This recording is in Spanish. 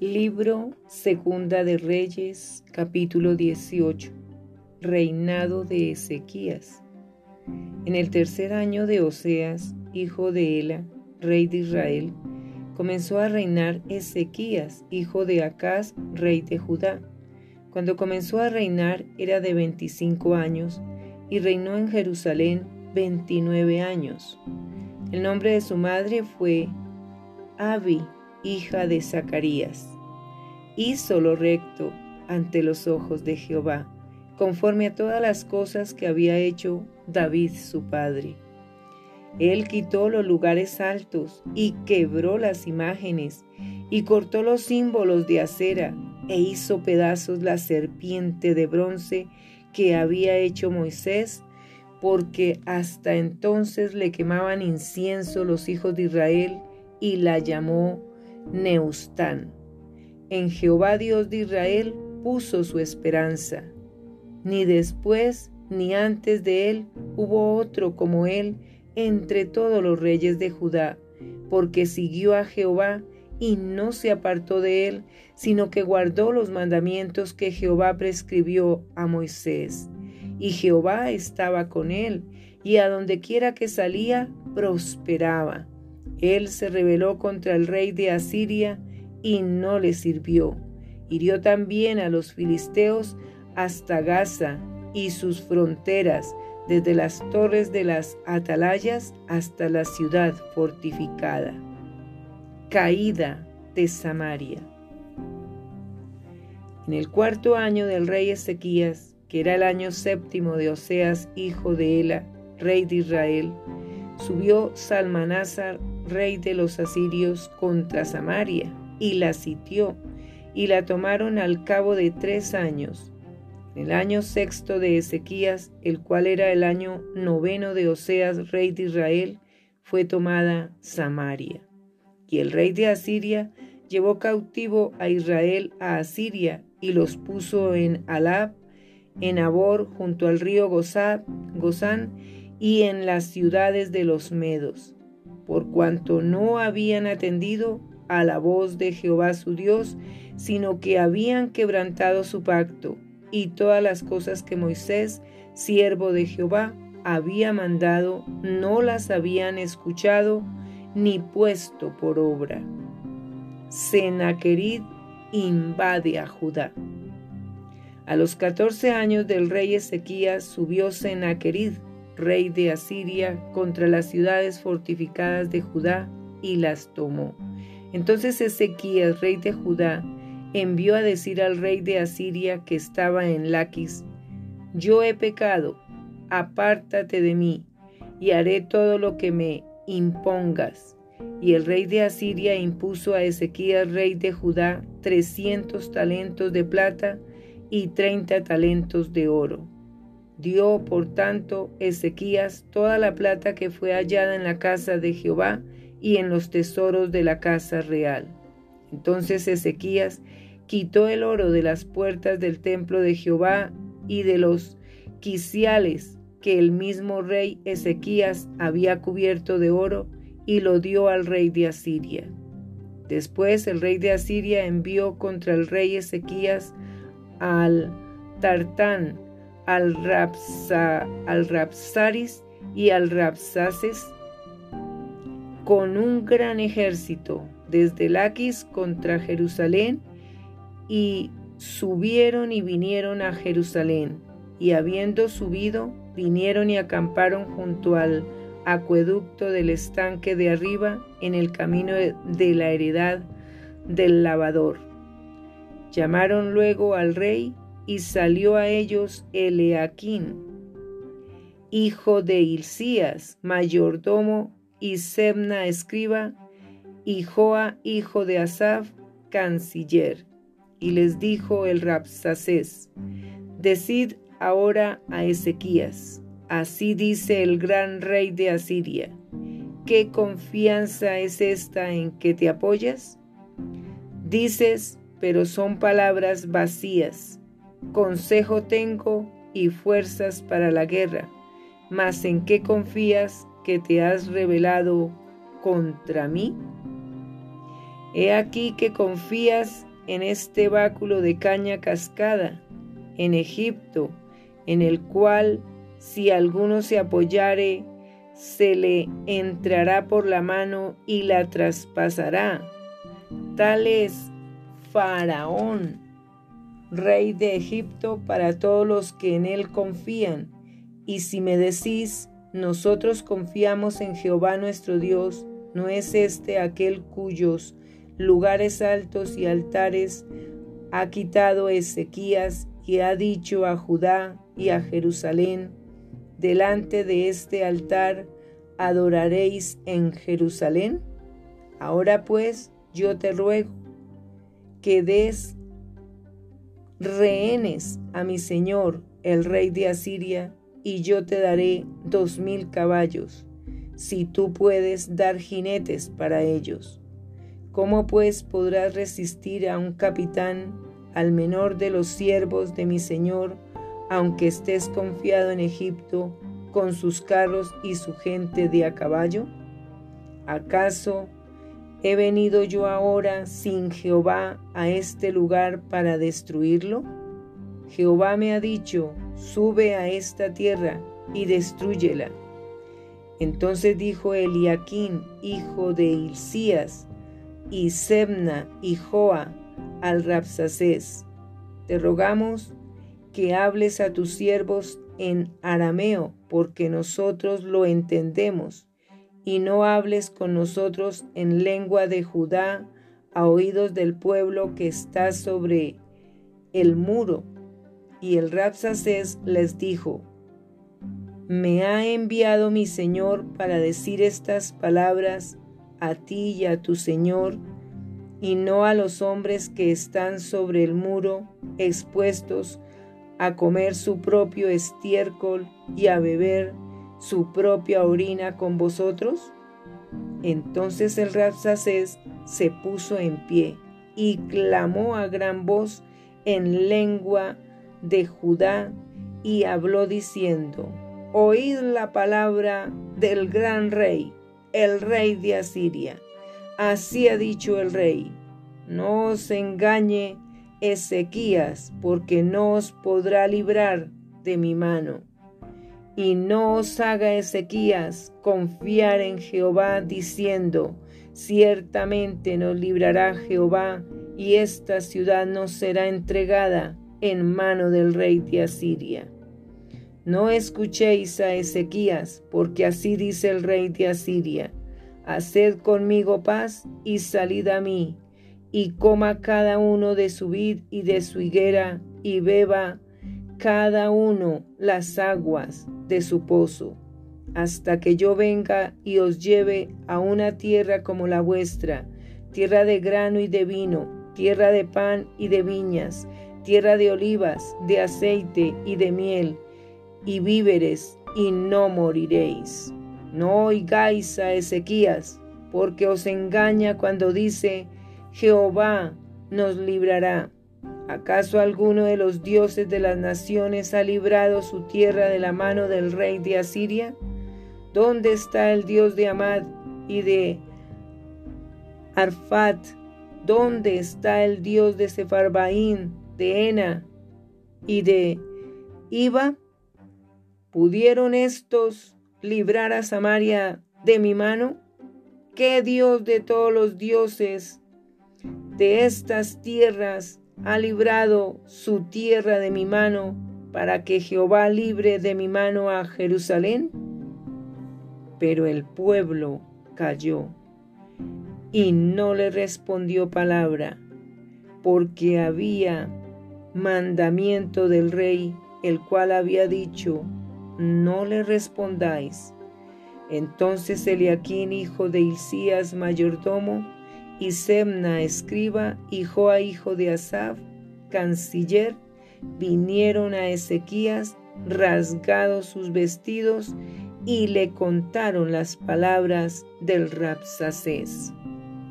Libro Segunda de Reyes, capítulo 18. Reinado de Ezequías. En el tercer año de Oseas, hijo de Ela, rey de Israel, comenzó a reinar Ezequías, hijo de Acaz, rey de Judá. Cuando comenzó a reinar era de 25 años y reinó en Jerusalén 29 años. El nombre de su madre fue Abi hija de Zacarías. Hizo lo recto ante los ojos de Jehová, conforme a todas las cosas que había hecho David su padre. Él quitó los lugares altos y quebró las imágenes y cortó los símbolos de acera e hizo pedazos la serpiente de bronce que había hecho Moisés, porque hasta entonces le quemaban incienso los hijos de Israel y la llamó Neustán. En Jehová Dios de Israel puso su esperanza. Ni después ni antes de él hubo otro como él entre todos los reyes de Judá, porque siguió a Jehová y no se apartó de él, sino que guardó los mandamientos que Jehová prescribió a Moisés. Y Jehová estaba con él, y a donde quiera que salía, prosperaba. Él se rebeló contra el rey de Asiria y no le sirvió. Hirió también a los filisteos hasta Gaza y sus fronteras, desde las torres de las atalayas hasta la ciudad fortificada. Caída de Samaria. En el cuarto año del rey Ezequías, que era el año séptimo de Oseas, hijo de Ela, rey de Israel, subió Salmanásar, rey de los asirios, contra Samaria, y la sitió, y la tomaron al cabo de tres años. En el año sexto de Ezequías, el cual era el año noveno de Oseas, rey de Israel, fue tomada Samaria. Y el rey de Asiria llevó cautivo a Israel a Asiria y los puso en Alab, en Abor, junto al río Gozán, y en las ciudades de los Medos, por cuanto no habían atendido a la voz de Jehová su Dios, sino que habían quebrantado su pacto y todas las cosas que Moisés, siervo de Jehová, había mandado, no las habían escuchado ni puesto por obra. Senaquerid invade a Judá. A los catorce años del rey Ezequías subió Senaquerid, rey de Asiria, contra las ciudades fortificadas de Judá y las tomó. Entonces Ezequías, rey de Judá, envió a decir al rey de Asiria que estaba en Laquis, Yo he pecado, apártate de mí, y haré todo lo que me impongas. Y el rey de Asiria impuso a Ezequías, rey de Judá, trescientos talentos de plata y treinta talentos de oro. Dio, por tanto, Ezequías toda la plata que fue hallada en la casa de Jehová y en los tesoros de la casa real. Entonces Ezequías quitó el oro de las puertas del templo de Jehová y de los quiciales que el mismo rey Ezequías había cubierto de oro y lo dio al rey de Asiria. Después el rey de Asiria envió contra el rey Ezequías al Tartán, al, Rapsa, al Rapsaris y al Rapsaces con un gran ejército desde Laquis contra Jerusalén y subieron y vinieron a Jerusalén y habiendo subido vinieron y acamparon junto al acueducto del estanque de arriba en el camino de la heredad del lavador. Llamaron luego al rey y salió a ellos Eleaquín, hijo de Hilcías, mayordomo, y Sebna, escriba, y Joa, hijo de Asaf, canciller. Y les dijo el Rapsacés, Decid ahora a Ezequías, así dice el gran rey de Asiria, ¿qué confianza es esta en que te apoyas? Dices, pero son palabras vacías Consejo tengo y fuerzas para la guerra, mas ¿en qué confías que te has rebelado contra mí? He aquí que confías en este báculo de caña cascada, en Egipto, en el cual si alguno se apoyare, se le entrará por la mano y la traspasará. Tal es Faraón, rey de Egipto, para todos los que en él confían. Y si me decís, nosotros confiamos en Jehová nuestro Dios, ¿no es este aquel cuyos lugares altos y altares ha quitado Ezequías y ha dicho a Judá y a Jerusalén, delante de este altar adoraréis en Jerusalén? Ahora pues yo te ruego que des rehenes a mi señor, el rey de Asiria, y yo te daré dos mil caballos, si tú puedes dar jinetes para ellos. ¿Cómo pues podrás resistir a un capitán, al menor de los siervos de mi señor, aunque estés confiado en Egipto, con sus carros y su gente de a caballo? ¿Acaso he venido yo ahora sin Jehová a este lugar para destruirlo? Jehová me ha dicho, sube a esta tierra y destruyela. Entonces dijo Eliaquín, hijo de Hilcías, y Sebna y Joa al Rapsacés, te rogamos que hables a tus siervos en arameo, porque nosotros lo entendemos, y no hables con nosotros en lengua de Judá a oídos del pueblo que está sobre el muro. Y el Rapsacés les dijo, Me ha enviado mi Señor para decir estas palabras a ti y a tu Señor, y no a los hombres que están sobre el muro expuestos a comer su propio estiércol y a beber su propia orina con vosotros? Entonces el Rapsacés se puso en pie y clamó a gran voz en lengua de Judá y habló diciendo, Oíd la palabra del gran rey, el rey de Asiria. Así ha dicho el rey, no os engañe Ezequías, porque no os podrá librar de mi mano. Y no os haga Ezequías confiar en Jehová diciendo, ciertamente nos librará Jehová y esta ciudad no será entregada en mano del rey de Asiria. No escuchéis a Ezequías, porque así dice el rey de Asiria, haced conmigo paz y salid a mí, y coma cada uno de su vid y de su higuera, y beba cada uno las aguas de su pozo, hasta que yo venga y os lleve a una tierra como la vuestra, tierra de grano y de vino, tierra de pan y de viñas, tierra de olivas, de aceite y de miel, y víveres, y no moriréis. No oigáis a Ezequías, porque os engaña cuando dice, Jehová nos librará. ¿Acaso alguno de los dioses de las naciones ha librado su tierra de la mano del rey de Asiria? ¿Dónde está el Dios de Amad y de Arfat? ¿Dónde está el Dios de Sefarbaín, de Ena y de Iba? ¿Pudieron estos librar a Samaria de mi mano? ¿Qué Dios de todos los dioses de estas tierras ha librado su tierra de mi mano para que Jehová libre de mi mano a Jerusalén? Pero el pueblo cayó y no le respondió palabra, porque había mandamiento del rey, el cual había dicho, no le respondáis. Entonces Eliaquín, hijo de Hilcías, mayordomo, y Semna, escriba, y Joa, hijo de Asaf, canciller, vinieron a Ezequías, rasgados sus vestidos, y le contaron las palabras del Rapsacés.